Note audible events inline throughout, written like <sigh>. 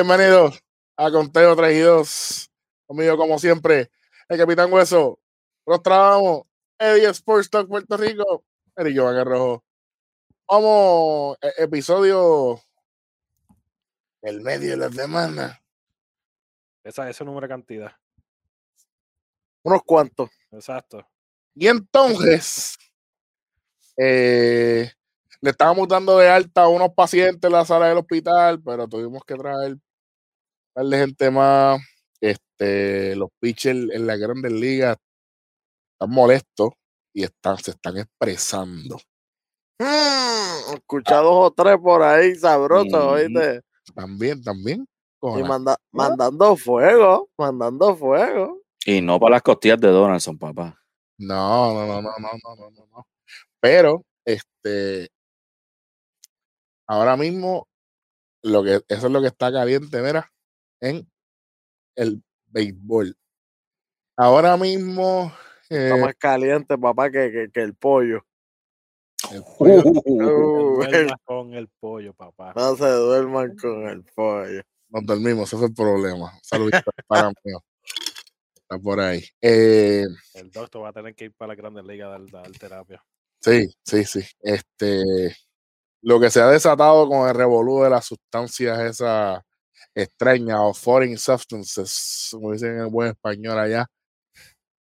Bienvenidos a Conteo 3 y 2. Conmigo, como siempre, el Capitán Hueso. Nos trabajamos Eddie Sports Talk Puerto Rico. Eric Jovan Rojo. Vamos, e- episodio el medio de la semana. Esa, ese número de cantidad. Unos cuantos. Exacto. Y entonces, eh, le estábamos dando de alta a unos pacientes en la sala del hospital, pero tuvimos que traer par de gente más. Este, los pitchers en las grandes ligas están molestos y están, se están expresando. Mm, ah. escucha dos o tres por ahí, sabroso, ¿viste? Mm, también, también. Y manda, ¿Ah? mandando fuego, mandando fuego. Y no para las costillas de Donaldson, papá. No, no, no, no, no, no, no, no. Pero, este, ahora mismo, lo que, eso es lo que está caliente, mira en el béisbol. Ahora mismo, Está eh, más caliente, papá, que, que, que el pollo. el <laughs> pollo- Uh, Que duermas con el pollo, papá. no se duerman con el pollo. nos dormimos, ese fue el problema. Saludito para mí. Está por ahí. Eh, El doctor va a tener que ir para la Grandes Ligas a dar, dar terapia. Sí, sí, sí. Este, lo que se ha desatado con el revolú de las sustancias esas extrañas o foreign substances, como dicen en el buen español allá,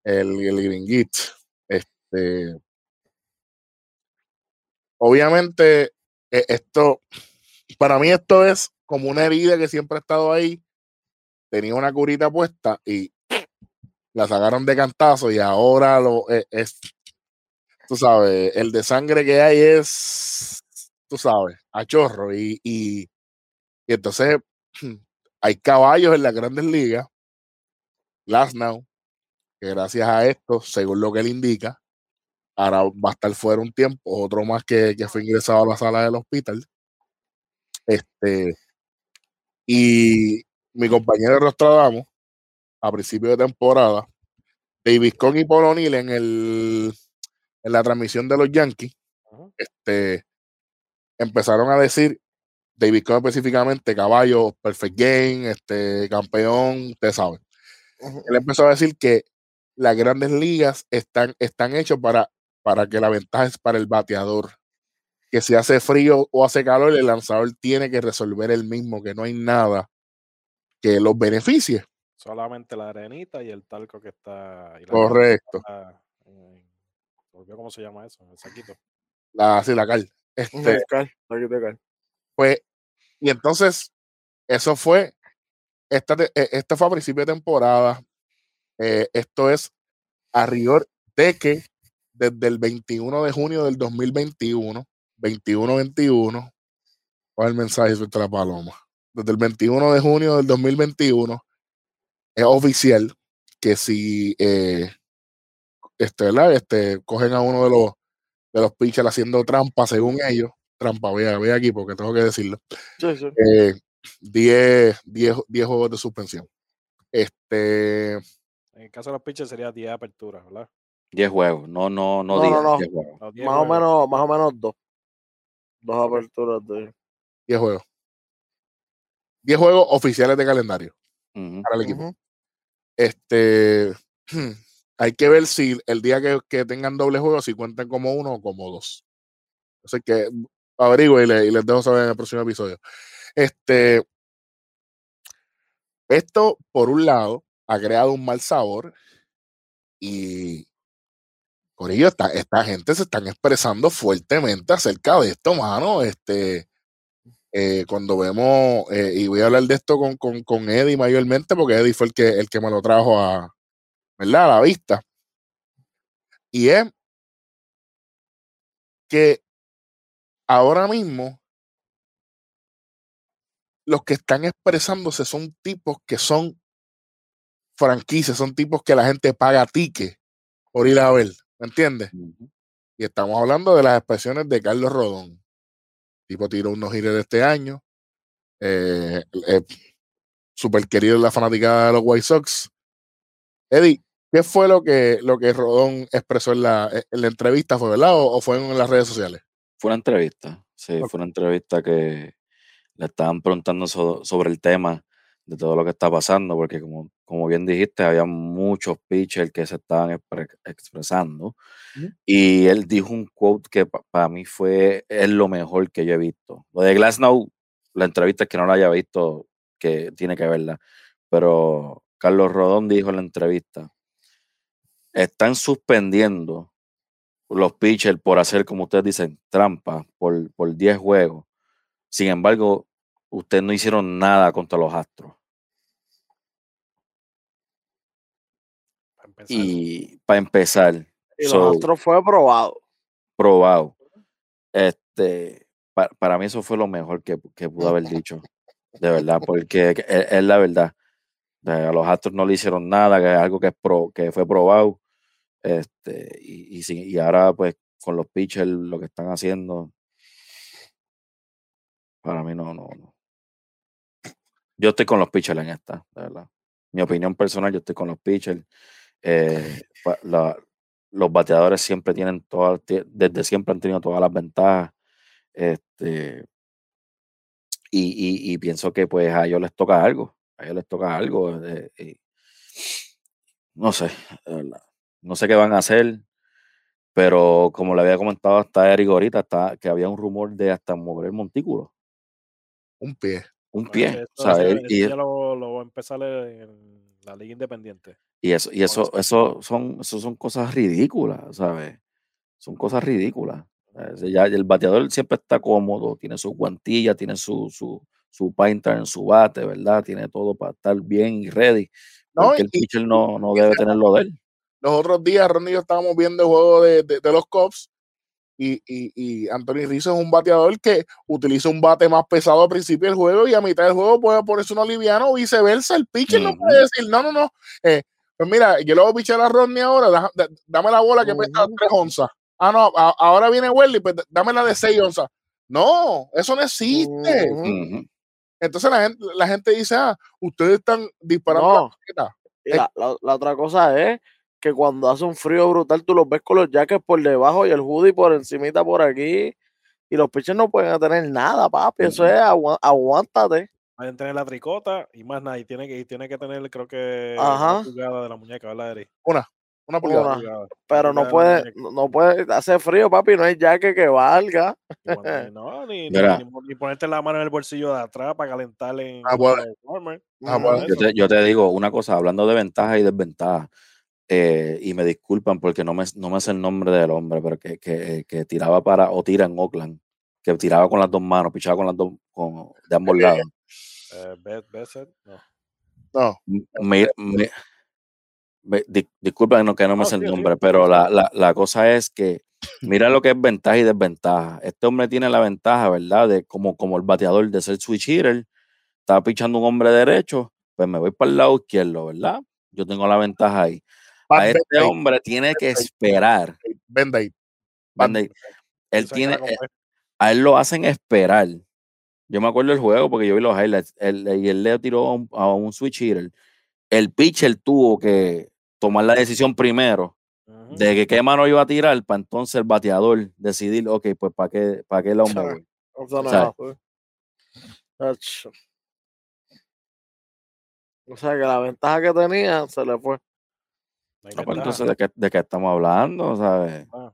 el, el gringuit. Este, obviamente, e- esto, para mí esto es como una herida que siempre ha estado ahí, tenía una curita puesta y la sacaron de cantazo y ahora lo e- es tú sabes, el de sangre que hay es, tú sabes, a chorro. Y, y, y entonces hay caballos en las grandes ligas, Last Now, que gracias a esto, según lo que él indica, ahora va a estar fuera un tiempo, otro más que, que fue ingresado a la sala del hospital. Este, y mi compañero de Rostradamo, a principio de temporada, David Cohn y Paul O'Neill en el en la transmisión de los Yankees, este, empezaron a decir, David Cohn específicamente, caballo, perfect game, este, campeón, usted sabe. Él empezó a decir que las grandes ligas están, están hechas para, para que la ventaja es para el bateador. Que si hace frío o hace calor, el lanzador tiene que resolver el mismo, que no hay nada que los beneficie. Solamente la arenita y el talco que está. y la Correcto. grasa en- ¿se olvidó ¿Cómo se llama eso? El saquito. La, sí, la cal. Este, Ujú, cal, te cal. Pues, y entonces, eso fue, esta, eh, esto fue a principio de temporada. eh, esto es a rigor de que desde el 21 de junio del 2021, 21-21, ¿cuál el mensaje de la paloma? Desde el 21 de junio del 2021 es oficial que si eh, este, este, cogen a uno de los de los pitchers haciendo trampa según ellos, trampa, voy, a- voy aquí porque tengo que decirlo, Sí, sí. eh, 10, 10, 10 juegos de suspensión. Este, En el caso de los pitchers sería 10 aperturas, ¿verdad? 10 juegos, no, no, no, No, digas no, no. 10 juegos. 10 Más o menos, más o menos dos. Dos aperturas de. 10 juegos. 10 juegos oficiales de calendario Ujú. para el equipo. Ujú. Este, <clears throat> hay que ver si el día que, que tengan doble juego, si cuentan como uno o como dos. Así que averigüe y, le- les dejo saber en el próximo episodio. Este, esto, por un lado, ha creado un mal sabor y por ello esta, esta gente se están expresando fuertemente acerca de esto, mano. Este, eh, cuando vemos, eh, y voy a hablar de esto con, con, con Eddie mayormente, porque Eddie fue el que, el que me lo trajo a, ¿verdad? a la vista. Y es que ahora mismo los que están expresándose son tipos que son franquicias, son tipos que la gente paga ticket por ir a ver, ¿me entiendes? Y estamos hablando de las expresiones de Carlos Rodón. Tipo tiró unos gires de este año. Eh, eh, super querido en la fanaticada de los White Sox. Eddie, ¿qué fue lo que, lo que Rodón expresó en la, en la entrevista? ¿Fue verdad o, o fue en las redes sociales? Fue una entrevista, sí, fue una entrevista que le estaban preguntando so- sobre el tema de todo lo que está pasando, porque como, como bien dijiste, había muchos pitchers que se estaban expre- expresando. Y él dijo un quote que para mí fue es lo mejor que yo he visto. Lo de Glasnow, la entrevista es que no la haya visto, que tiene que verla. Pero Carlos Rodón dijo en la entrevista, están suspendiendo los pitchers por hacer, como ustedes dicen, trampa por, por 10 juegos. Sin embargo, ustedes no hicieron nada contra los Astros. Para empezar. Y para empezar, Y so, los Astros fue probado. probado. Este, pa- para mí eso fue lo mejor que, que pudo haber dicho. De verdad, porque es, es la verdad. A los Astros no le hicieron nada, que es algo que, es pro, que fue probado. Este, y, y, ahora, pues, con los pitchers, lo que están haciendo, para mí no, no, no. Yo estoy con los pitchers en esta, de verdad. Mi opinión personal, yo estoy con los pitchers. Eh, la- los bateadores siempre tienen todas, desde siempre han tenido todas las ventajas. Este, y, y- y pienso que pues a ellos les toca algo, a ellos les toca algo. eh, y no sé, de verdad. No sé qué van a hacer, pero como le había comentado hasta Eric ahorita, está, que había un rumor de hasta mover el montículo, Un pie. un pie. o sea, él- y, ya lo, lo va a empezar en la Liga Independiente. y eso, y eso, eso son, eso son cosas ridículas, ¿sabes? Son cosas ridículas. Ya el bateador siempre está cómodo, tiene su guantilla, tiene su, su, su painter en su bate, ¿verdad? Tiene todo para estar bien y ready. No, Porque el pitcher no, no debe tenerlo de él. Los otros días, Ron y yo estábamos viendo el juego de, de- de los Cubs y, y, y Anthony Rizzo es un bateador que utiliza un bate más pesado al principio del juego y a mitad del juego puede ponerse uno liviano o viceversa. El pitcher no Ujú. puede decir, no, no, no. eh, pues mira, yo le voy a pichar a Rodney ahora, da- da- dame la bola que pesa Ujú. 3 onzas. Ah, no, a- ahora viene Welly, pues dame la de 6 onzas. No, eso no existe. Entonces la gente, la gente dice, ah, ustedes están disparando No. la, la- la otra cosa es que cuando hace un frío brutal, tú los ves con los jackets por debajo y el hoodie por encimita por aquí. Y los pitchers no pueden tener nada, papi. Eso es agua- aguántate. Pueden tener la tricota y más nada. Y tiene que, y tiene que tener, creo que, Ajá. una pulgada de la muñeca, ¿verdad, Eri? Una pulgada. Una. Pulgada, una Pero no puede, no puede hacer frío, papi. No hay jacket que valga. No, ni, ni- Mira. ni, ni ponerte la mano en el bolsillo de atrás para calentarle en Ah, bueno. Ah, bueno. te, yo te digo una cosa, hablando de ventajas y desventajas, eh, y me disculpan porque no me, no me sé el nombre del hombre, pero que, que, que tiraba para, o tira en Oakland, que tiraba con las dos manos, pichaba con las dos, con, de <laughs> ambos lados. Eh, Be- Besset, no. No, Me- me- me- di- disculpen no, que no me sé el nombre, sí, pero la, la, la cosa es que mira lo que es ventaja y desventaja. Este hombre tiene la ventaja, ¿verdad? De como, como el bateador de ser switch hitter, estaba pichando un hombre derecho, pues me voy para el lado izquierdo, ¿verdad? Yo tengo la ventaja ahí. A este hombre tiene que esperar. Band ¿entiendes? Él tiene, la compré. a él lo hacen esperar. Yo me acuerdo del juego porque yo vi los highlights. Él, y él le tiró a un, a un switch hitter. El pitcher tuvo que tomar la decisión primero de que qué mano iba a tirar para entonces el bateador decidir, ok, pues para qué, para qué es así. Ach. O sea que la ventaja que tenía se le fue. No Ah, pues entonces, ¿de qué, ¿de qué estamos hablando? ¿Sabes? Ah,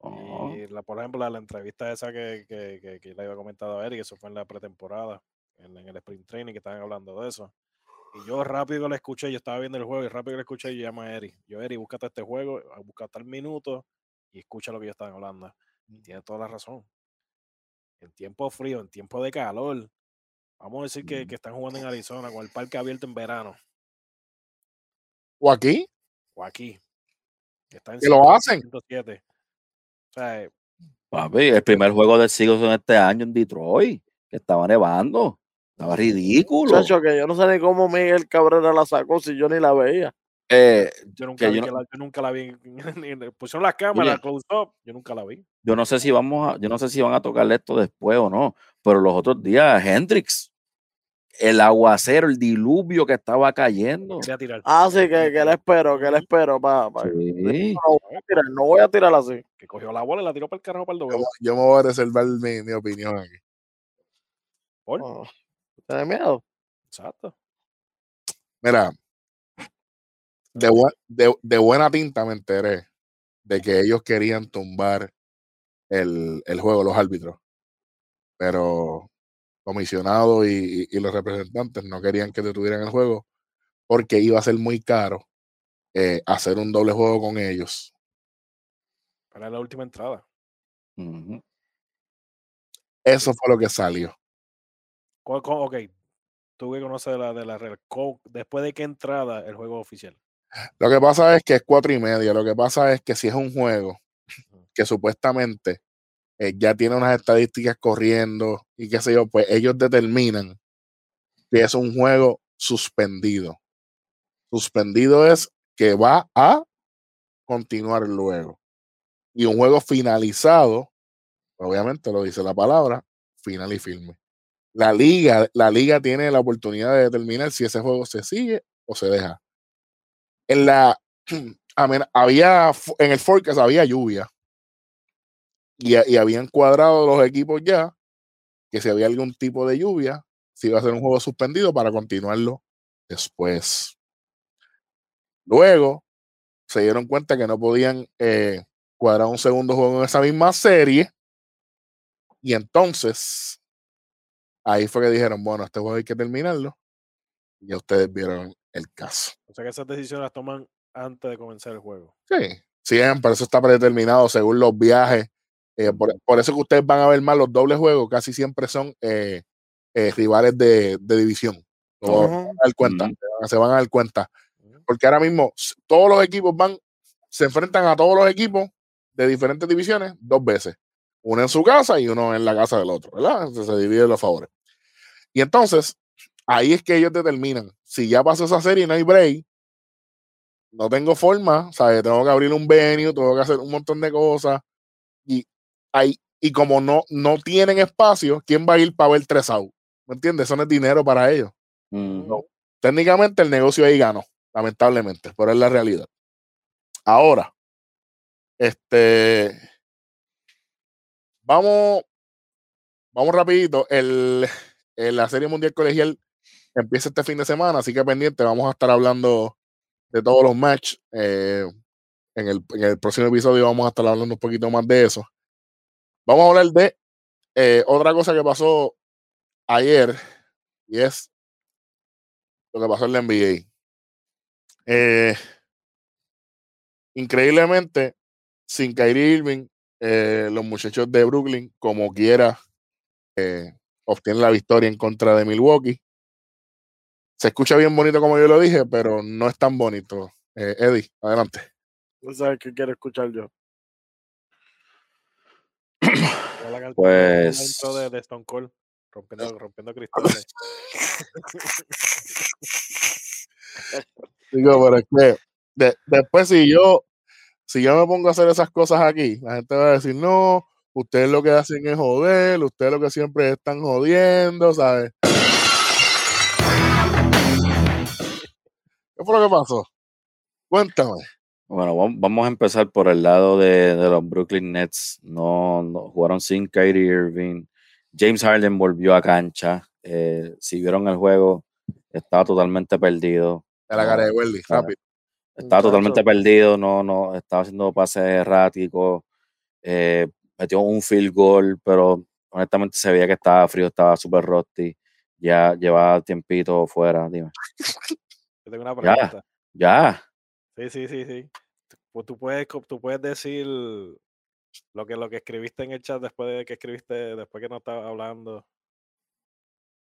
Oh, Y la, por ejemplo, la, la entrevista esa que, que, que, que le había comentado a Eric, eso fue en la pretemporada, en, en el sprint training que estaban hablando de eso. Y yo rápido la escuché, yo estaba viendo el juego y rápido la escuché, yo llamo a Eric. Yo, Eric, búscate este juego, busca tal minuto y escucha lo que ellos estaban hablando. Y tiene toda la razón. En tiempo frío, en tiempo de calor, vamos a decir que, que están jugando en Arizona con el parque abierto en verano O aquí, o aquí. que está en que lo 100, hacen. 107. O sea, eh, papi, el primer juego del siglo en este año en Detroit, que estaba nevando. Estaba ridículo. Chacho, que yo no sé ni cómo Miguel Cabrera la sacó si yo ni la veía. Eh, Yo nunca, que yo no- la, yo nunca la vi. pusieron las cámaras, close up. Yo nunca la vi. yo no sé si vamos a, yo no sé si van a tocarle esto después o no, pero los otros días, Hendrix, el aguacero, el diluvio que estaba cayendo. Quería tirar. Ah, sí, que, que le espero, que le espero. Pa, pa- Sí. No voy a tirar, no voy a tirar así. Que cogió la bola y la tiró para el carajo para el doble. yo me voy a reservar mi, mi opinión aquí. ¿Por? Oh, ¿Tienes miedo? Exacto. Mira, de, buen- de- de buena tinta me enteré de que ellos querían tumbar el, el juego, los árbitros. Pero comisionado y, y los representantes no querían que detuvieran el juego porque iba a ser muy caro eh, hacer un doble juego con ellos. Para la última entrada. Eso fue lo que salió. ¿Cuál- cuál- ok. Tú que conoces de la, de la. ¿Cómo- Después de qué entrada el juego oficial. Lo que pasa es que es cuatro y media. Lo que pasa es que si es un juego que supuestamente eh, ya tiene unas estadísticas corriendo y qué sé yo, pues ellos determinan que es un juego suspendido. Suspendido es que va a continuar luego. Y un juego finalizado, obviamente lo dice la palabra, final y firme. La liga, la liga tiene la oportunidad de determinar si ese juego se sigue o se deja. En la <clears throat> había en el forecast había lluvia y, y habían cuadrado los equipos ya que si había algún tipo de lluvia, si iba a ser un juego suspendido para continuarlo después. Luego se dieron cuenta que no podían eh, cuadrar un segundo juego en esa misma serie. Y entonces, ahí fue que dijeron, bueno, este juego hay que terminarlo. Y ya ustedes vieron el caso. O sea que esas decisiones las toman antes de comenzar el juego. Sí, siempre, eso está predeterminado según los viajes. Eh, por, por eso que ustedes van a ver más los dobles juegos, casi siempre son eh, eh, rivales de, de división. Lo van a dar cuenta, se van- se van a dar cuenta. Porque ahora mismo todos los equipos van, se enfrentan a todos los equipos de diferentes divisiones dos veces. Uno en su casa y uno en la casa del otro, ¿verdad? Entonces se dividen los favores. Y entonces, ahí es que ellos determinan, si ya pasó esa serie y no hay break, no tengo forma, ¿sabes? Tengo que abrir un venue, tengo que hacer un montón de cosas. Y, ahí, y como no, no tienen espacio, ¿quién va a ir para ver tres out? ¿Me entiendes? Eso no es dinero para ellos. Técnicamente el negocio ahí ganó, lamentablemente, pero es la realidad. Ahora, este, vamos, vamos rapidito. El, el- la Serie Mundial Colegial empieza este fin de semana, así que pendiente, vamos a estar hablando de todos los matches. eh, en, el, en el próximo episodio vamos a estar hablando un poquito más de eso. Vamos a hablar de eh, otra cosa que pasó ayer, y es lo que pasó en la NBA. Eh, increíblemente, sin Kyrie Irving, eh, los muchachos de Brooklyn, como quiera, obtienen la victoria en contra de Milwaukee. Se escucha bien bonito como yo lo dije, pero no es tan bonito. Eddie, adelante. No sabes qué quiero escuchar yo. Ya la, Pues- de Stone Cold. Rompiendo, rompiendo cristales. <laughs> Digo, pero es que de- después si yo, si yo me pongo a hacer esas cosas aquí, la gente va a decir, no, ustedes lo que hacen es joder, ustedes lo que siempre están jodiendo, ¿sabes? ¿Qué fue lo que pasó? Cuéntame. Bueno, vam- vamos a empezar por el lado de, de los Brooklyn Nets. No, no jugaron sin Kyrie Irving. James Harden volvió a cancha. Eh, si vieron el juego, estaba totalmente perdido. De la cara de Welly, rápido. Estaba totalmente perdido, no, no, estaba haciendo pases erráticos, eh, metió un field goal, pero honestamente se veía que estaba frío, estaba súper rusty, ya llevaba tiempito fuera, dime. <laughs> Yo tengo una Ya. pregunta. Ya, Sí, sí, sí, sí. Pues tú puedes, tú puedes decir lo que, lo que escribiste en el chat después de que escribiste, después que no estaba hablando.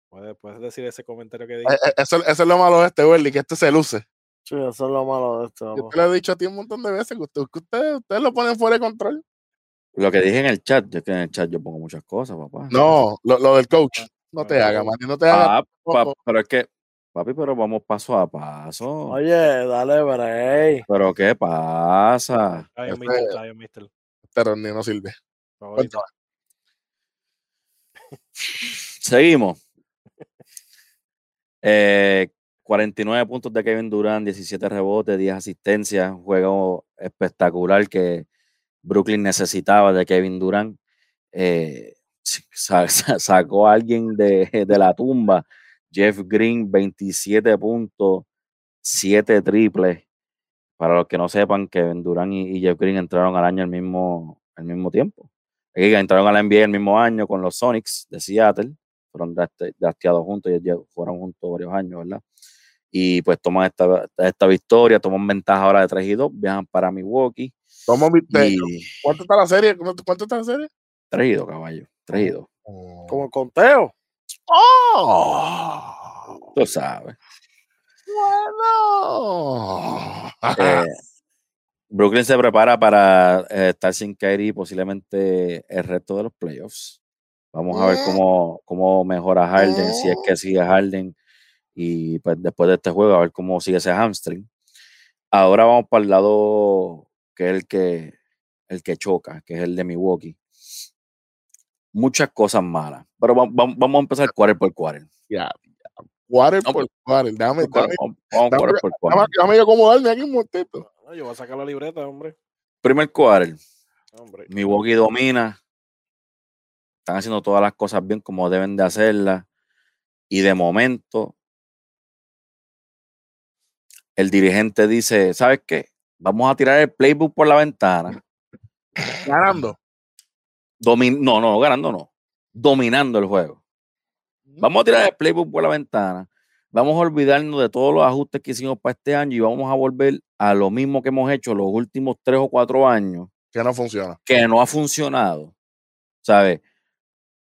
Puedes, puedes decir ese comentario que Eh, dijiste. eh, Eso, eso es lo malo de este Welly, que este se luce. Sí, eso es lo malo de esto. Yo te lo he dicho a ti un montón de veces, que, usted- ustedes, ustedes lo ponen fuera de control. lo que dije en el chat, yo es que en el chat yo pongo muchas cosas, papá. No, lo, lo del coach. No te no, hagas, no. Mati, no te hagas. Ah, pa- pero es que, papi, pero vamos paso a paso. Oye, dale break. Pero ¿qué pasa? Ese- Mitchell, Zion Mitchell, Este Ronnie no sirve. <laughs> Seguimos. Eh, 49 puntos de Kevin Durant, 17 rebotes, 10 asistencias, un juego espectacular que Brooklyn necesitaba de Kevin Durant. Eh, <laughs> sa- sa- sacó a alguien de, de la tumba. Jeff Green, 27 puntos, 7 triples. Para los que no sepan, Kevin Durant y, y Jeff Green entraron al año al mismo, al mismo tiempo. Eh, Entraron a la NBA el mismo año con los Sonics de Seattle. Fueron drafteados juntos y fueron juntos varios años, ¿verdad? Y pues toman esta, esta victoria, toman ventaja ahora de 3 y 2, viajan para Milwaukee. Toma mi- Y ¿Cuánto está la serie? ¿Cuánto, cuánto está la serie? 3 y 2, caballo. 3 y 2. Como el conteo. ¡Oh! Tú sabes. Bueno. Eh, Brooklyn se prepara para eh, estar sin Kyrie posiblemente el resto de los playoffs. Vamos a ver Mm. cómo, cómo mejora Harden, si es que sigue Harden. Y pues después de este juego, a ver cómo sigue ese hamstring. Ahora vamos para el lado que es el que, el que choca, que es el de Milwaukee. Muchas cosas malas. Pero va- va- vamos a empezar quarter por quarter. ya, ya. Por Vamos, vamos dame- quarter por quarter. déjame acomodarme aquí un momentito. No, yo voy a sacar la libreta, hombre. Primer quarter. hombre. Milwaukee domina. Están haciendo todas las cosas bien como deben de hacerlas. Y de momento, el dirigente dice, ¿sabes qué? Vamos a tirar el playbook por la ventana. Ganando. Domin no, no, ganando no. Dominando el juego. Vamos a tirar el playbook por la ventana. Vamos a olvidarnos de todos los ajustes que hicimos para este año y vamos a volver a lo mismo que hemos hecho los últimos tres o cuatro años Que no funciona. que no ha funcionado. ¿Sabes?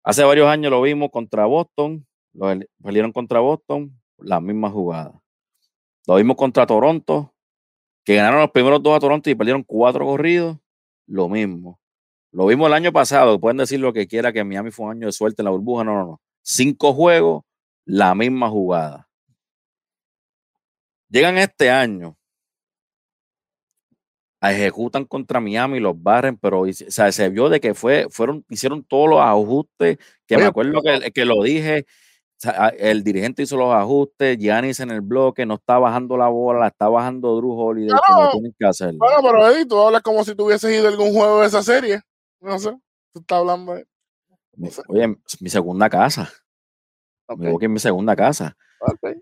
Hace varios años lo vimos contra Boston, lo perdieron contra Boston, la misma jugada. Lo vimos contra Toronto, que ganaron los primeros dos a Toronto y perdieron cuatro corridos, lo mismo. Lo vimos el año pasado, pueden decir lo que quiera, que Miami fue un año de suerte en la burbuja, no, no, no. Cinco juegos, la misma jugada. Llegan este año, ejecutan contra Miami, los barren, pero o sea, se vio de que fue, fueron, hicieron todos los ajustes, que me acuerdo que, que lo dije, o sea, a- el dirigente hizo los ajustes, Giannis en el bloque, no está bajando la bola, la está bajando Drew Holiday, como No. tienen que hacerlo. Bueno, pero Eddie, tú hablas como si tú hubieses ido a algún juego de esa serie. No sé. Tú estás hablando de. Oye, es mi segunda casa, Ok, Milwaukee es mi segunda casa. ok.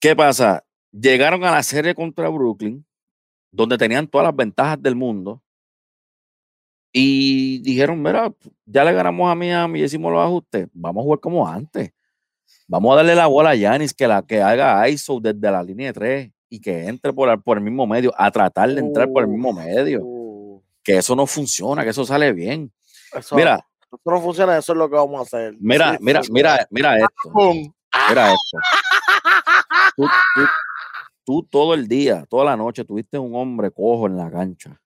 ¿Qué pasa? Llegaron a la serie contra Brooklyn, donde tenían todas las ventajas del mundo, y dijeron, mira, ya le ganamos a Miami y hicimos los ajustes, vamos a jugar como antes. Vamos a darle la bola a Yanis, que, la, que haga ISO desde la línea de tres y que entre por, por el mismo medio, a tratar de entrar por el mismo medio. Que eso no funciona, que eso sale bien. eso, Mira, eso no funciona, eso es lo que vamos a hacer. mira, Sí, mira, sí, mira, mira esto. Pum. Mira esto. Tú, tú- tú todo el día, toda la noche, tuviste un hombre cojo en la cancha.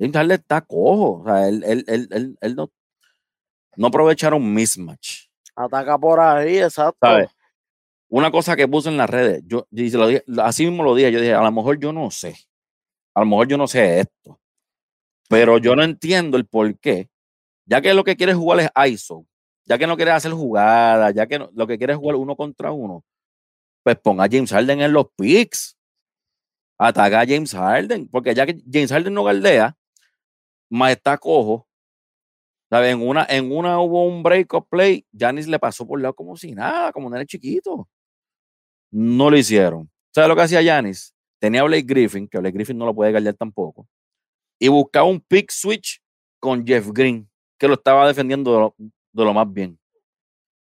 James Harden está cojo. O sea, él, él, él, él, él no, no aprovecharon mismatch. Ataca por ahí, exacto. ¿Sabes? Una cosa que puse en las redes, yo, y se lo dije- así mismo lo dije, yo dije, a lo mejor yo no sé. A lo mejor yo no sé esto. Pero yo no entiendo el por qué. Ya que lo que quiere jugar es ISO, ya que no quiere hacer jugadas, ya que no- lo que quiere es jugar uno contra uno, pues ponga a James Harden en los picks. Ataca a James Harden, porque ya que James Harden no galdea, más está cojo. ¿sabes? En una, en una hubo un break of play, Janis le pasó por el lado como si nada, como un nene chiquito. No lo hicieron. ¿Sabes lo que hacía Janis? Tenía a Blake Griffin, que Blake Griffin no lo puede galdear tampoco, y buscaba un pick switch con Jeff Green, que lo estaba defendiendo de lo, de lo más bien.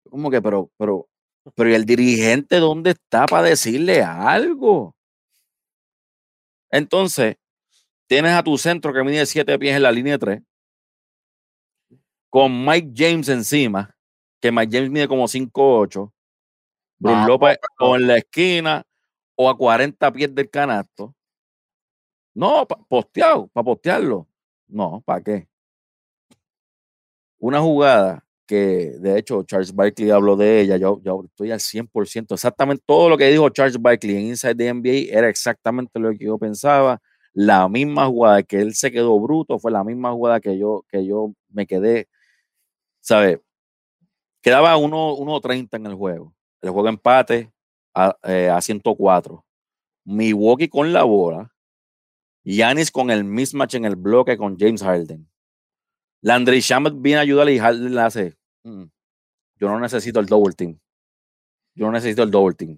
Como que, pero, pero, pero ¿y el dirigente dónde está para decirle algo? Entonces, tienes a tu centro que mide siete pies en la línea de tres, con Mike James encima, que Mike James mide como 5'8, Bruce Ah, López o en la esquina o a 40 pies del canasto. No, pa- posteado, para postearlo. No, ¿para qué? Una jugada que, de hecho, Charles Barkley habló de ella, yo, yo estoy al 100%, exactamente todo lo que dijo Charles Barkley en Inside the NBA era exactamente lo que yo pensaba. La misma jugada que él se quedó bruto fue la misma jugada que yo, que yo me quedé, ¿sabes? Quedaba 1.30 en el juego. El juego empate a, eh, a 104. Milwaukee con la bola. Yanis con el mismatch en el bloque con James Harden. Landry Shamet viene a ayudar y Harden le hace. "Mm, Yo no necesito el double team. Yo no necesito el double team.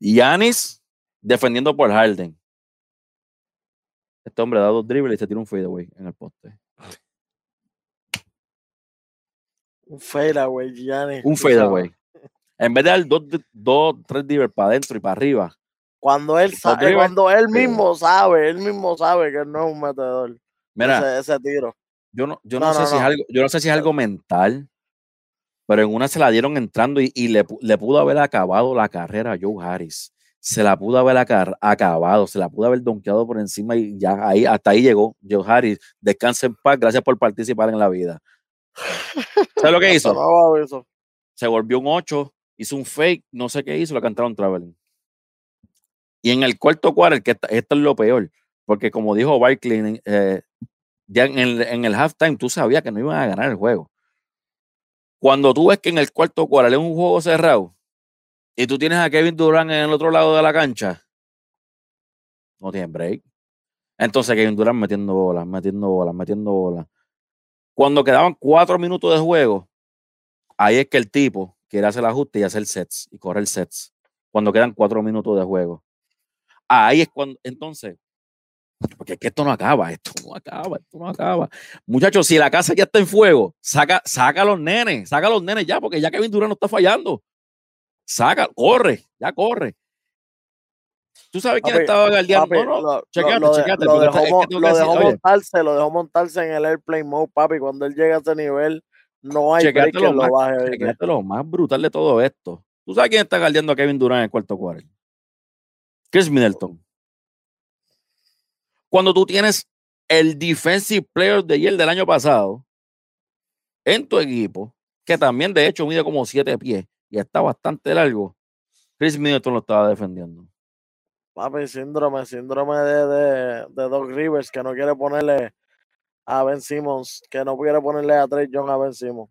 Yanis defendiendo por Harden. Este hombre da dos dribles y se tira un fadeaway en el poste. Un fadeaway, Giannis. Un fadeaway. En vez de dar dos, dos tres dribbles para adentro y para arriba. Cuando él sabe, cuando él mismo sabe, él mismo sabe que él no es un metedor. Mira, ese, ese tiro. yo no, yo no, no, sé no, si es algo, yo no sé si es algo mental, pero en una se la dieron entrando y, y le, le pudo haber acabado la carrera a Joe Harris. Se la pudo haber acar- acabado, se la pudo haber donkeado por encima y ya ahí, hasta ahí llegó Joe Harris. Descansa en paz, gracias por participar en la vida. ¿Sabes lo que hizo? <laughs> Se volvió un 8, hizo un fake, no sé qué hizo, lo cantaron traveling. Y en el cuarto quarter, que esto es lo peor, porque como dijo Barkley, eh, ya en el, en el halftime tú sabías que no iban a ganar el juego. Cuando tú ves que en el cuarto quarter es un juego cerrado y tú tienes a Kevin Durant en el otro lado de la cancha, no tienen break. Entonces Kevin Durant metiendo bolas, metiendo bolas, metiendo bolas. Cuando quedaban cuatro minutos de juego, ahí es que el tipo quiere hacer el ajuste y hacer sets y correr sets cuando quedan cuatro minutos de juego. Ahí es cuando, entonces, porque es que esto no acaba, esto no acaba, esto no acaba. Muchachos, si la casa ya está en fuego, saca, saca a los nenes, saca a los nenes ya, porque ya Kevin Durant no está fallando. Saca, corre, ya corre. ¿Tú sabes quién estaba guardiando? No, no, lo, chequeate, chequeate, dejó, es que lo decir, montarse, lo dejó montarse en el airplane mode, papi. Cuando él llega a ese nivel, no hay break que lo lo más- baje. Fíjate lo más brutal de todo esto. ¿Tú sabes quién está guardiando a Kevin Durant en el cuarto cuarto? Chris Middleton. Cuando tú tienes el Defensive Player the Year del año pasado en tu equipo, que también de hecho mide como siete pies y está bastante largo, Chris Middleton lo estaba defendiendo. Papi, síndrome, síndrome de, de, de Doc Rivers, que no quiere ponerle a Ben Simmons, que no quiere ponerle a Trey Young a Ben Simmons.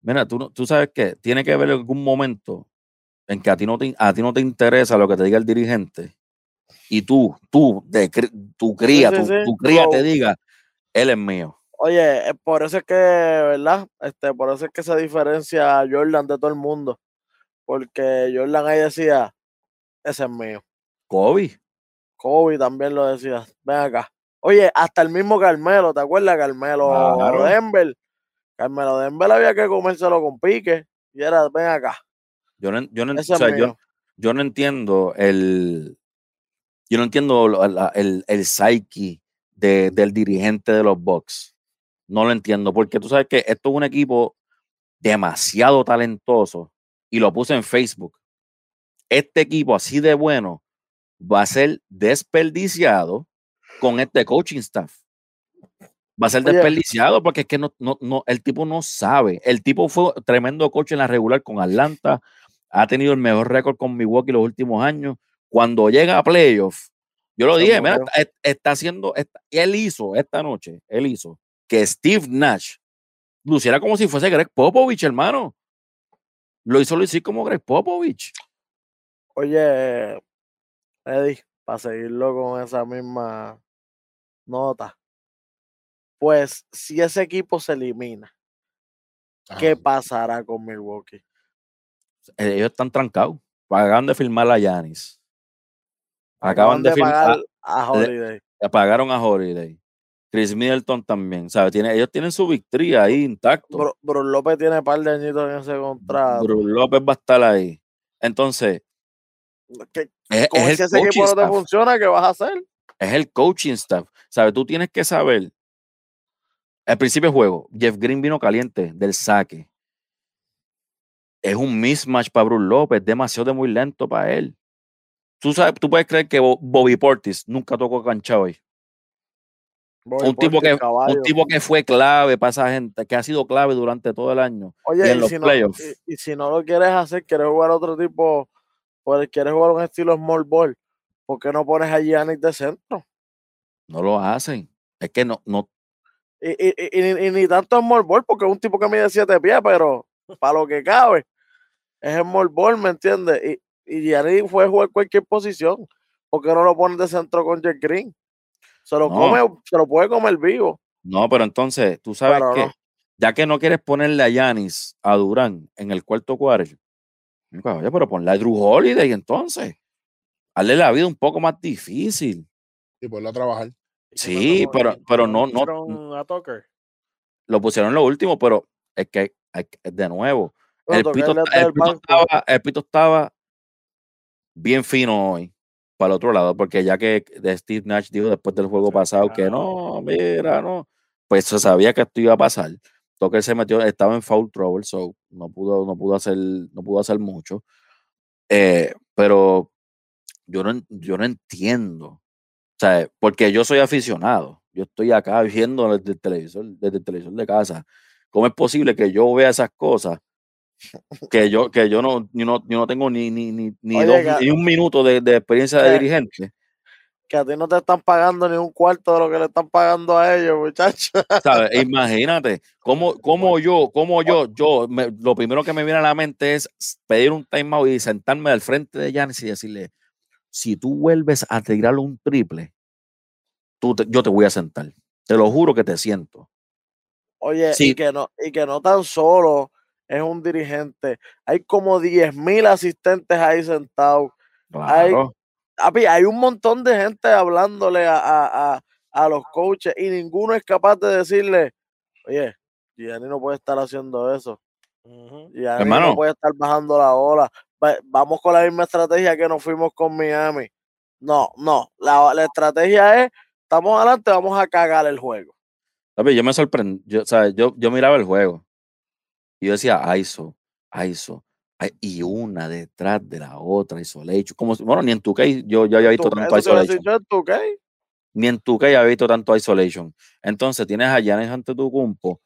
Mira, tú, tú sabes que tiene que haber algún momento en que a ti, no te, a ti no te interesa lo que te diga el dirigente y tú, tú, de, tu cría, sí, tu, sí, tu cría te diga, él es mío. Oye, eh, por eso es que, ¿verdad? Este, por eso es que se diferencia a Jordan de todo el mundo. Porque Jordan ahí decía, ese es mío. Kobe. Kobe también lo decía, ven acá. Oye, hasta el mismo Carmelo, ¿te acuerdas? Carmelo Claro. Denver. Carmelo Denver había que comérselo con pique. Y era, ven acá, Yo no, o sea, yo no entiendo el. Yo no entiendo la- el, el psyche de- del dirigente de los Bucks. No lo entiendo, porque tú sabes que esto es un equipo demasiado talentoso y lo puse en Facebook. Este equipo así de bueno va a ser desperdiciado con este coaching staff. Va a ser Oye. desperdiciado porque es que no, no, no, el tipo no sabe. El tipo fue tremendo coach en la regular con Atlanta. Ha tenido el mejor récord con Milwaukee los últimos años. Cuando llega a playoff, yo lo dije, mira, está, está haciendo, está- él hizo esta noche, él hizo que Steve Nash luciera como si fuese Greg Popovich, hermano. Lo hizo lucir como Greg Popovich. Oye, Eddie, para seguirlo con esa misma nota. Pues si ese equipo se elimina, ¿qué pasará con Milwaukee? Ellos están trancados. Acaban de firmar a Yanis. Acaban Acaban de de pagar a Holiday. pagaron a Holiday. Chris Middleton también, ¿sabes? Tiene, ellos tienen su victoria ahí intacto. Bru- Bruce López tiene un par de añitos en ese contrato. Bruce López va a estar ahí. Entonces, ¿Qué- es, ¿Cómo es es que el ese coaching equipo no te staff. funciona? ¿Qué vas a hacer? Es el coaching staff. ¿Sabes? Tú tienes que saber. Al principio del juego, Jeff Green vino caliente del saque. Es un mismatch para Bruce López, demasiado de muy lento para él. Tú sabes, tú puedes creer que Bo- Bobby Portis nunca tocó cancha hoy. Un tipo, que, un tipo que fue clave para esa gente, que ha sido clave durante todo el año. Oye, y en y, los si no, playoffs. y, y si no lo quieres hacer, quieres jugar otro tipo, pues quieres jugar un estilo small ball, ¿por qué no pones a Giannis de centro? No lo hacen. Es que no, no, Y, y, y- y ni- y ni tanto small ball, porque es un tipo que mide siete pies, pero para lo que cabe, es small ball, ¿me entiendes? Y, y Giannis fue jugar cualquier posición, ¿por qué no lo pones de centro con Jeff Green? Se lo No. come, se lo puede comer vivo. No, pero entonces, tú sabes Pero que, no. ya que no quieres ponerle a Yanis, a Durán, en el cuarto cuadro, oye, pero ponle a Drew Holiday entonces. Hazle la vida un poco más difícil. Y ponlo a trabajar. ¿Y qué Sí, pero- pero no- no- pusieron a Tucker? Lo pusieron en lo último, pero es que, de nuevo, Pero el toqué pito, el esta- del el, pito banco. estaba, el pito estaba bien fino hoy para el otro lado, porque ya que de Steve Nash dijo después del juego pasado que no, mira, no, pues se sabía que esto iba a pasar. Tucker se metió, estaba en foul trouble, so no pudo, no pudo hacer, no pudo hacer mucho. Eh, pero yo no, yo no entiendo. O sea, porque yo soy aficionado. Yo estoy acá viendo desde el televisor, desde el televisor de casa. ¿Cómo es posible que yo vea esas cosas? Que yo, que yo no, ni no, ni no tengo ni, ni, ni, ni Oye, dos- que- ni un minuto de, de experiencia de dirigente. Que a ti no te están pagando ni un cuarto de lo que le están pagando a ellos, muchachos. ¿sabes? <laughs> Imagínate, cómo, cómo yo, cómo yo, yo, me- lo primero que me viene a la mente es pedir un timeout y sentarme al frente de Giannis y decirle, si tú vuelves a tirar un triple, tú te- yo te voy a sentar. Te lo juro que te siento. Oye, Sí. y, que no, y que no tan solo es un dirigente, hay como 10 mil asistentes ahí sentados. Claro. Papi, hay un montón de gente hablándole a, a- a- a los coaches y ninguno es capaz de decirle, oye, Gianni no puede estar haciendo eso. Hermano. no puede estar bajando la ola. Va- Vamos con la misma estrategia que nos fuimos con Miami. No, no. La, la estrategia es, estamos adelante, vamos a cagar el juego. Yo me sorprendí, yo, o sea, yo, yo miraba el juego y yo decía, ISO, ISO, y una detrás de la otra, isolation. Como, bueno, ni en tu case yo, yo había visto Tú- tanto isolation. Ni en tu case había visto tanto isolation. Entonces tienes a Giannis ante tu cumpo,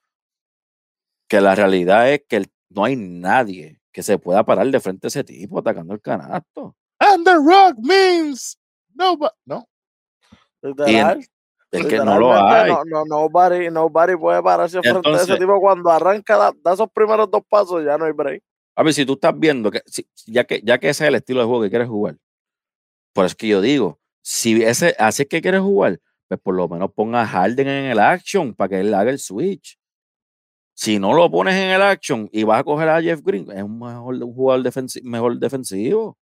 que la realidad es que el- no hay nadie que se pueda parar de frente a ese tipo atacando el canasto. And the rock means no, but no. Literal. Es que no lo hay. No, no, nobody, nobody puede pararse frente a ese Entonces- tipo cuando arranca, da, da esos primeros dos pasos, ya no hay break. A ver, si tú estás viendo que, si- ya que, ya que ese es el estilo de juego que quieres jugar, por eso que yo digo, si ese, así es que quieres jugar, pues por lo menos ponga a Harden en el action para que él haga el switch. Si no lo pones en el action y vas a coger a Jeff Green, es un mejor un jugador defensi- mejor defensivo.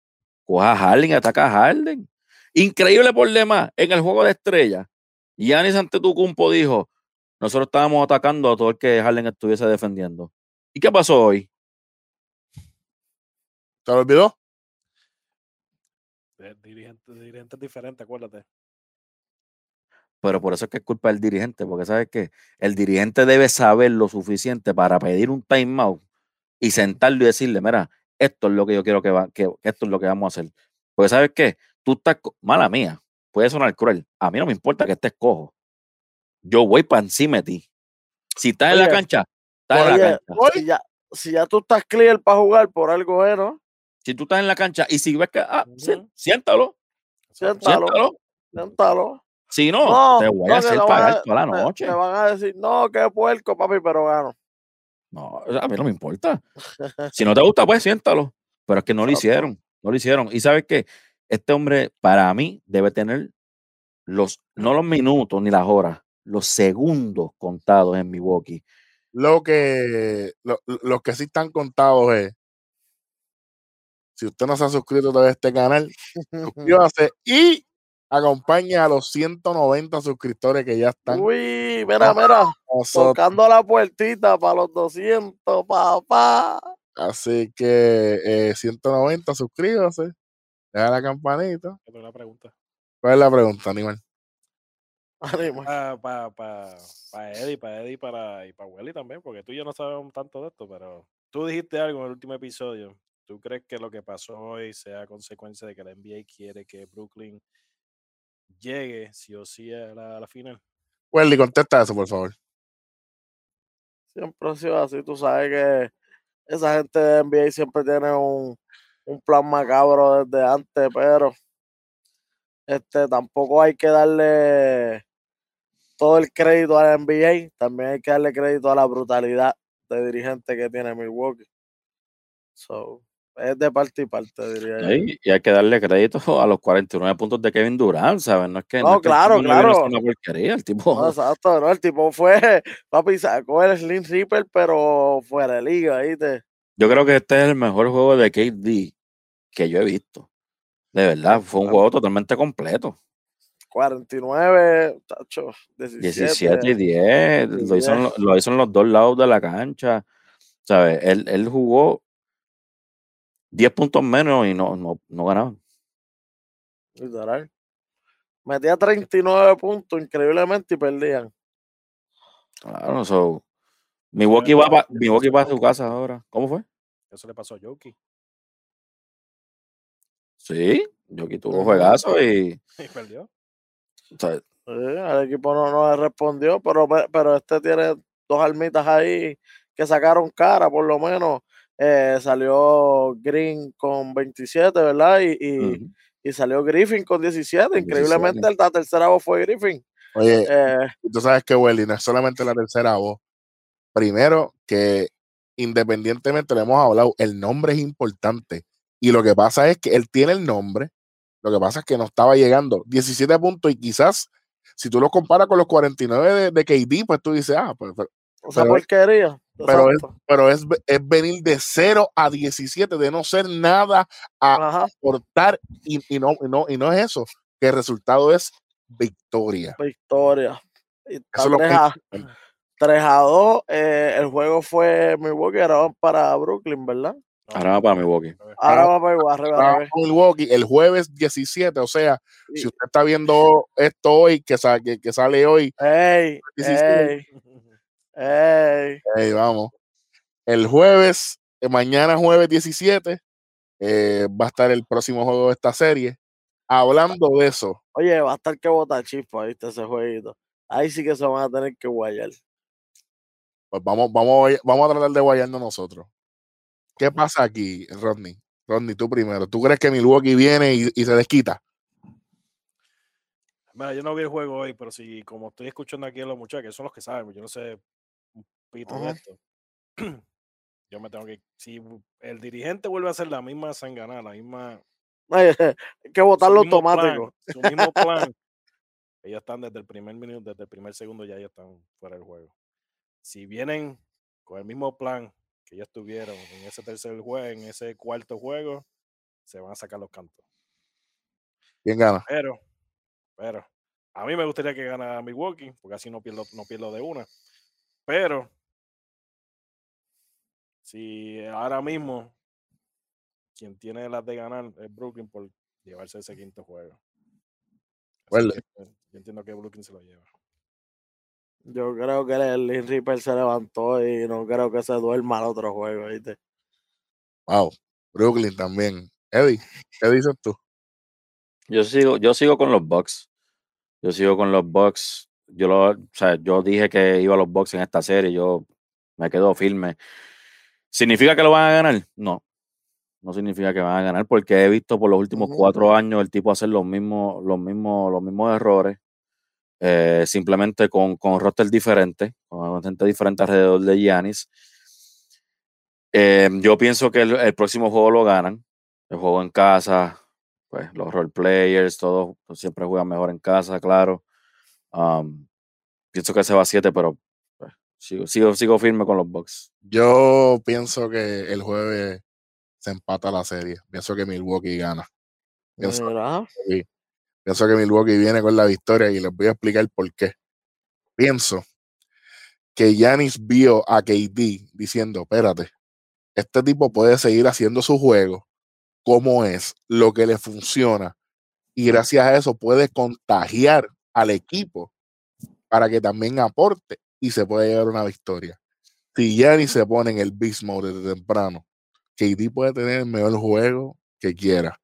Coja a Harden y ataca a Harden. Increíble por demás, en el juego de estrella, Giannis Antetokounmpo dijo, nosotros estábamos atacando a todo el que Harden estuviese defendiendo. ¿Y qué pasó hoy? ¿Te lo olvidó? Dirigente, dirigente diferente, acuérdate. pero por eso es que es culpa del dirigente, porque sabes que el dirigente debe saber lo suficiente para pedir un timeout y sentarlo y decirle, mira, esto es lo que yo quiero que, va, que que esto es lo que vamos a hacer. Porque sabes qué, tú estás, mala mía, puede sonar cruel, a mí no me importa que estés cojo, yo voy para encima de ti. Si estás en la cancha, estás en la cancha. si ya, si ya tú estás clear para jugar por algo, ¿eh, no? Si tú estás en la cancha y si ves que, ah, siéntalo, Siéntalo, siéntalo. siéntalo. Si no, No, te voy a hacer pagar a- toda la noche. Te van a decir, no, qué puerco, papi, pero gano. No, a mí no me importa. Si no te gusta, pues siéntalo. Pero es que no lo <laughs> hicieron, no lo hicieron. Y sabes que este hombre, para mí, debe tener los, no los minutos ni las horas, los segundos contados en Milwaukee. Lo que, lo- los que sí están contados es, si usted no se ha suscrito todavía a este canal, <laughs> suscríbase y acompañe a los 190 suscriptores que ya están Uy, mira, mira, nosotros. tocando la puertita para los 200, papá. Así que eh, 190, suscríbase, deja la campanita. Una pregunta. ¿Cuál es la pregunta, animal? Para <laughs> pa, pa, pa Eddie, para Eddie para, y para Welly también, porque tú y yo no sabemos tanto de esto, pero tú dijiste algo en el último episodio. ¿Tú crees que lo que pasó hoy sea consecuencia de que la NBA quiere que Brooklyn llegue sí o sí a la, a la final? Welly, contesta eso, por favor. Siempre ha sido así, tú sabes que esa gente de NBA siempre tiene un, un plan macabro desde antes, pero este tampoco hay que darle todo el crédito a la NBA, también hay que darle crédito a la brutalidad de dirigente que tiene Milwaukee. So, es de parte y parte, diría yo. Y hay que darle crédito a los 49 puntos de Kevin Durant, ¿sabes? No es que. No, el claro, tipo no claro. una porquería, el tipo. No, exacto, no, el tipo fue, <laughs> papi, sacó el Slim Reaper, pero fuera de liga, ¿viste? Yo creo que este es el mejor juego de KD que yo he visto. De verdad, fue un juego totalmente completo. 49, tacho, 17. 17 y 10, lo hizo, en, lo- hizo en los dos lados de la cancha. ¿Sabes? Él, él jugó 10 puntos menos y no, no, no ganaba. Literal. Metía 39 puntos increíblemente y perdían. Claro, so, Milwaukee va, pa- Milwaukee va a su casa ahora. ¿Cómo fue? Eso le pasó a Jokic. Sí, Jokic tuvo Ujú. juegazo y. <laughs> Y perdió. o sea, Sí, al equipo no, no respondió, pero, pero este tiene dos almitas ahí que sacaron cara, por lo menos. Eh, salió Green con 27, ¿verdad? Y, y, salió Griffin con 17. Con Increíblemente, 17. el- la tercera voz fue Griffin. Oye, Eh, tú sabes que Welly no es solamente la tercera voz. Primero, que independientemente le hemos hablado, el nombre es importante. Y lo que pasa es que él tiene el nombre. Lo que pasa es que no estaba llegando 17 puntos y quizás si tú lo comparas con los 49 de, de KD, pues tú dices, ah, pues, pero, esa pero- porquería. pero es, pero es, es venir de 0 a 17, de no ser nada a aportar y, y no, y, no, y no es eso, que el resultado es victoria. victoria. Y Eso es lo 3 que a, 3 a 2. eh, el juego fue Milwaukee, ahora van para Brooklyn, ¿verdad? Ahora va para Milwaukee. Ahora Ah, va para igual, arriba, Ah, arriba. Milwaukee el jueves 17, o sea, si usted está viendo esto hoy, que, sa- que, que sale hoy, Ey, 17. ey, ey. Ey, vamos. El jueves, eh, mañana jueves 17, eh, va a estar el próximo juego de esta serie. Hablando de eso, Oye, va a estar que botar chispa, ¿viste? Ese jueguito. Ahí sí que se van a tener que guayar. pues vamos, vamos, a- vamos a tratar de guayarnos nosotros. ¿Qué pasa aquí, Rodney? Rodney, tú primero. ¿Tú crees que Milwaukee viene y, y se desquita? Mira, yo no vi el juego hoy, pero si como estoy escuchando aquí a los muchachos, que son los que saben, yo no sé un pito de esto. <clears throat> yo me tengo que. Si el dirigente vuelve a hacer la misma sangana, la misma. <laughs> Hay que botarlo su mismo plan, automático. su mismo plan. ellos están desde el primer minuto, desde el primer segundo, ya ellos están fuera del juego. Si vienen con el mismo plan que ellos tuvieron en ese tercer juego, en ese cuarto juego, se van a sacar los cantos. ¿Quién gana? Pero, pero, a mí me gustaría que ganara Milwaukee, porque así no pierdo, no pierdo de una. Pero, si ahora mismo quien tiene las de ganar es Brooklyn por llevarse ese quinto juego. Yo entiendo que Brooklyn se lo lleva. Yo creo que el Lin Reaper se levantó y no creo que se duerma al otro juego, ¿viste? Wow. Brooklyn también. Eddie, ¿qué dices tú? Yo sigo, yo sigo con los Bucks. Yo sigo con los Bucks. Yo lo, o sea, yo dije que iba a los Bucks en esta serie. Yo me quedo firme. ¿Significa que lo van a ganar? No. No significa que van a ganar, porque he visto por los últimos cuatro años el tipo hacer los mismos, los mismos, los mismos errores. Eh, simplemente con, con roster diferente, con gente diferente alrededor de Giannis. Eh, yo pienso que el, el próximo juego lo ganan. El juego en casa, pues los role players, todos pues, siempre juegan mejor en casa, claro. Um, pienso que se va a 7, pero pues, sigo, sigo, sigo firme con los Bucks. Yo pienso que el jueves se empata la serie. Pienso que Milwaukee gana. Pienso, Mira, pienso que Milwaukee viene con la victoria y les voy a explicar por qué. Pienso que Yanis vio a KD diciendo, espérate, este tipo puede seguir haciendo su juego, cómo es, lo que le funciona, y gracias a eso puede contagiar al equipo para que también aporte y se pueda llevar una victoria. Si Yanis se pone en el beast mode desde temprano, KD puede tener el mejor juego que quiera,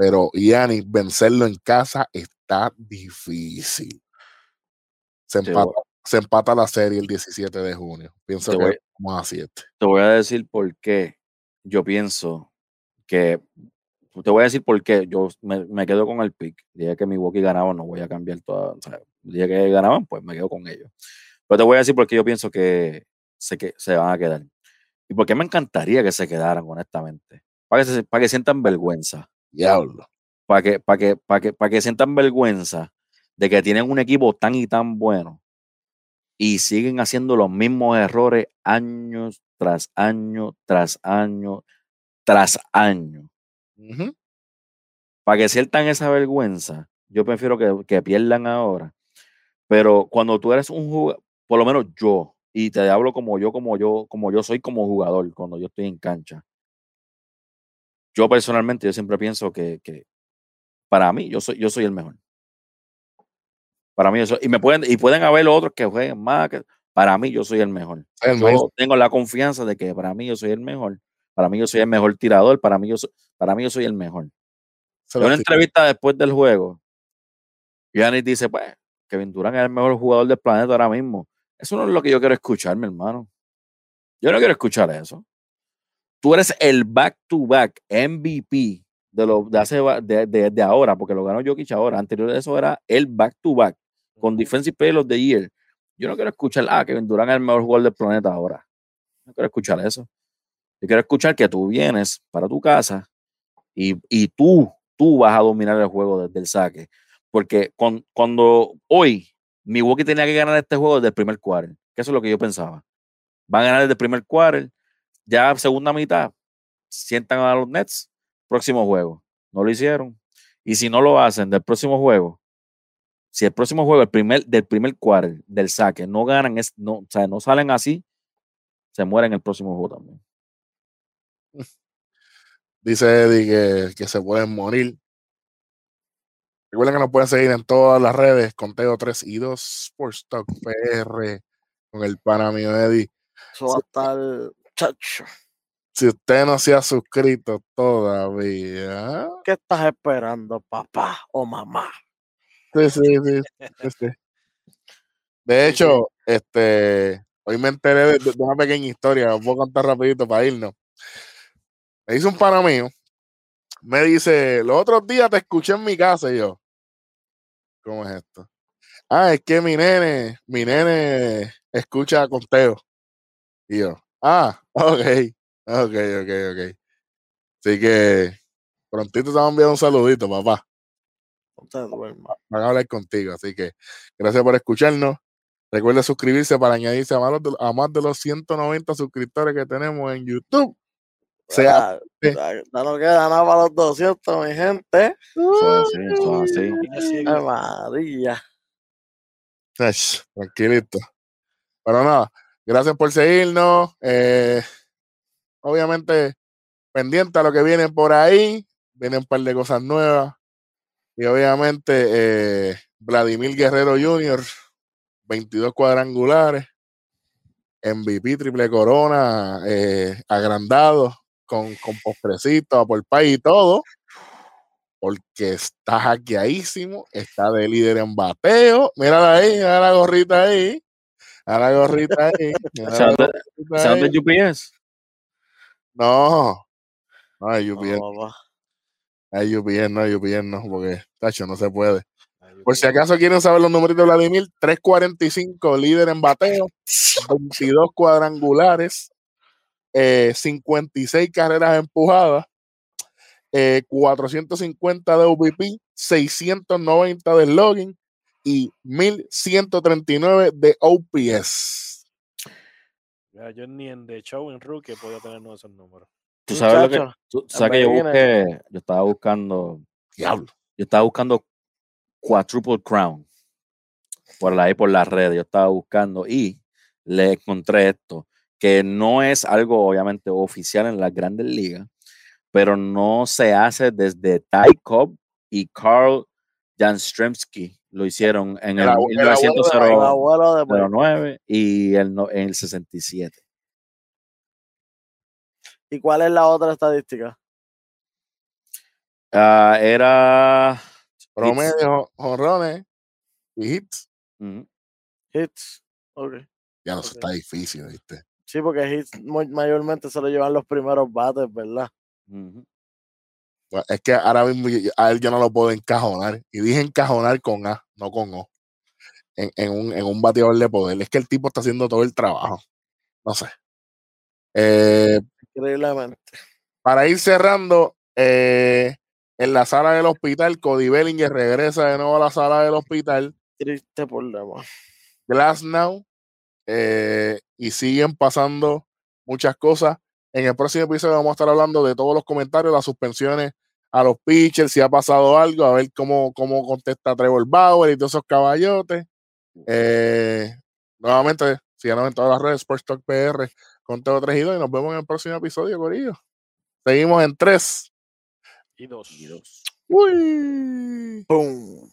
pero Yanis vencerlo en casa está difícil. Se empata, se empata la serie el 17 de junio. Pienso te que voy- vamos a 7. te voy a decir por qué yo pienso que. Te voy a decir por qué yo me, me quedo con el pick. Dije que Milwaukee ganaba, no voy a cambiar toda. O sea, dije que ganaban, pues me quedo con ellos. Pero te voy a decir por qué yo pienso que se, que se van a quedar. Y por qué me encantaría que se quedaran, honestamente. para que, se- para que sientan vergüenza. Diablo. Para que, para que, para que, para que sientan vergüenza de que tienen un equipo tan y tan bueno y siguen haciendo los mismos errores años tras año, tras año, tras año. Para que sientan esa vergüenza, yo prefiero que, que pierdan ahora. Pero cuando tú eres un jugador, por lo menos yo, y te hablo como yo, como yo, como yo soy como jugador, cuando yo estoy en cancha. Yo personalmente, yo siempre pienso que, que para mí, yo soy, yo soy el mejor. Para mí, yo soy- y me pueden, y pueden haber otros que jueguen más, que- para mí, yo soy el mejor. El Yo mejor. tengo la confianza de que para mí yo soy el mejor. Para mí yo soy el mejor tirador. Para mí yo soy, para mí yo soy el mejor. En una entrevista después del juego, Giannis dice, pues, Kevin Durant es el mejor jugador del planeta ahora mismo. Eso no es lo que yo quiero escuchar, mi hermano. Yo no quiero escuchar eso. Tú eres el back-to-back MVP de, lo, de, hace, de, de- de ahora, porque lo ganó Jokic ahora. Anterior a eso era el back-to-back con Defensive Player of the Year. Yo no quiero escuchar, ah, Kevin Durant es el mejor jugador del planeta ahora. No quiero escuchar eso. Yo quiero escuchar que tú vienes para tu casa y, y tú, tú vas a dominar el juego desde el saque. Porque con- cuando hoy Milwaukee tenía que ganar este juego desde el primer quarter, que eso es lo que yo pensaba. Van a ganar desde el primer quarter, ya segunda mitad, sientan a los Nets, próximo juego. No lo hicieron. Y si no lo hacen del próximo juego, si el próximo juego, el primer, del primer quarter, del saque, no ganan, es, no, o sea, no salen así, se mueren el próximo juego también. <laughs> Dice Eddie que, que se pueden morir. Recuerden que nos pueden seguir en todas las redes, Conteo 3 y 2, Sports Talk PR, con el pana mío Eddie. Eso va a estar. Chacho. Si usted no se ha suscrito todavía, ¿Qué estás esperando, papá o mamá? sí, sí, sí. De hecho, este, hoy me enteré de, de una pequeña historia, la puedo contar rapidito para irnos. Me un pana mío, me dice, los otros días te escuché en mi casa y yo, ¿cómo es esto? Ah, es que mi nene, mi nene escucha conteo. Y yo, ah, <laughs> ok, ok, ok, ok. Así que prontito te vamos a enviar un saludito, papá. Van a hablar contigo. Así que gracias por escucharnos. Recuerde suscribirse para añadirse a más, de, a más de los 190 suscriptores que tenemos en YouTube. Sea, sí. ya- ya no queda nada para los 200, mi gente. Eso es así, eso es así. Ay, María. Tranquilito. Pero nada, gracias por seguirnos. eh, obviamente, pendiente a lo que viene por ahí. Vienen un par de cosas nuevas. Y obviamente, eh, Vladimir Guerrero Jr., 22 cuadrangulares. MVP, triple corona, eh, agrandado, con, con postrecito, apple pie y todo. Porque está hackeadísimo, está de líder en bateo. Mírala ahí, mira la gorrita ahí. A la gorrita ahí. mira ¿Se la dónde- gorrita ¿Se dónde ahí. es UPS? No, no hay No, UPN, papá. hay UPN, no hay UPN, no, porque, tacho, no se puede. Por si acaso quieren saber los números de Vladimir, 345 líder en bateo, 22 cuadrangulares, eh, 56 carreras empujadas, eh, 450 de OVP, 690 de login y 1139 de OPS. Mira, yo ni en The Show en Rookie podía tener uno de esos números. Tú sabes lo que, tú sabes que yo busqué, yo estaba buscando, Diablo. yo estaba buscando quadruple crown por ahí por las redes, yo estaba buscando y le encontré esto, que no es algo obviamente oficial en las grandes ligas, pero no se hace desde Ty Cobb y Carl Janstremski lo hicieron en El el, abu- el abuelo de el 1909 abuelo de pues, 09 y el, en el 67. ¿Y cuál es la otra estadística? Ah, era Promedio, jonrones y hits. Hits. Ok. Ya no, eso Ok. está difícil, ¿viste? Sí, porque hits mayormente se lo llevan los primeros bates, ¿verdad? Es que ahora mismo a él yo no lo puedo encajonar. Y dije encajonar con A, no con O. En, en un, en un bateador de poder. Es que el tipo está haciendo todo el trabajo. No sé. Eh, para ir cerrando, eh, en la sala del hospital, Cody Bellinger regresa de nuevo a la sala del hospital. Triste problema. Glasnow eh, y siguen pasando muchas cosas. En el próximo episodio vamos a estar hablando de todos los comentarios, las suspensiones a los pitchers, si ha pasado algo, a ver cómo, cómo contesta Trevor Bauer y todos esos caballotes. Eh, nuevamente, síganos en todas las redes, Sports Talk PR, con Teo 3 y 2, y nos vemos en el próximo episodio, Corillo. Seguimos en 3 Y dos. Y dos. Uy. ¡Pum!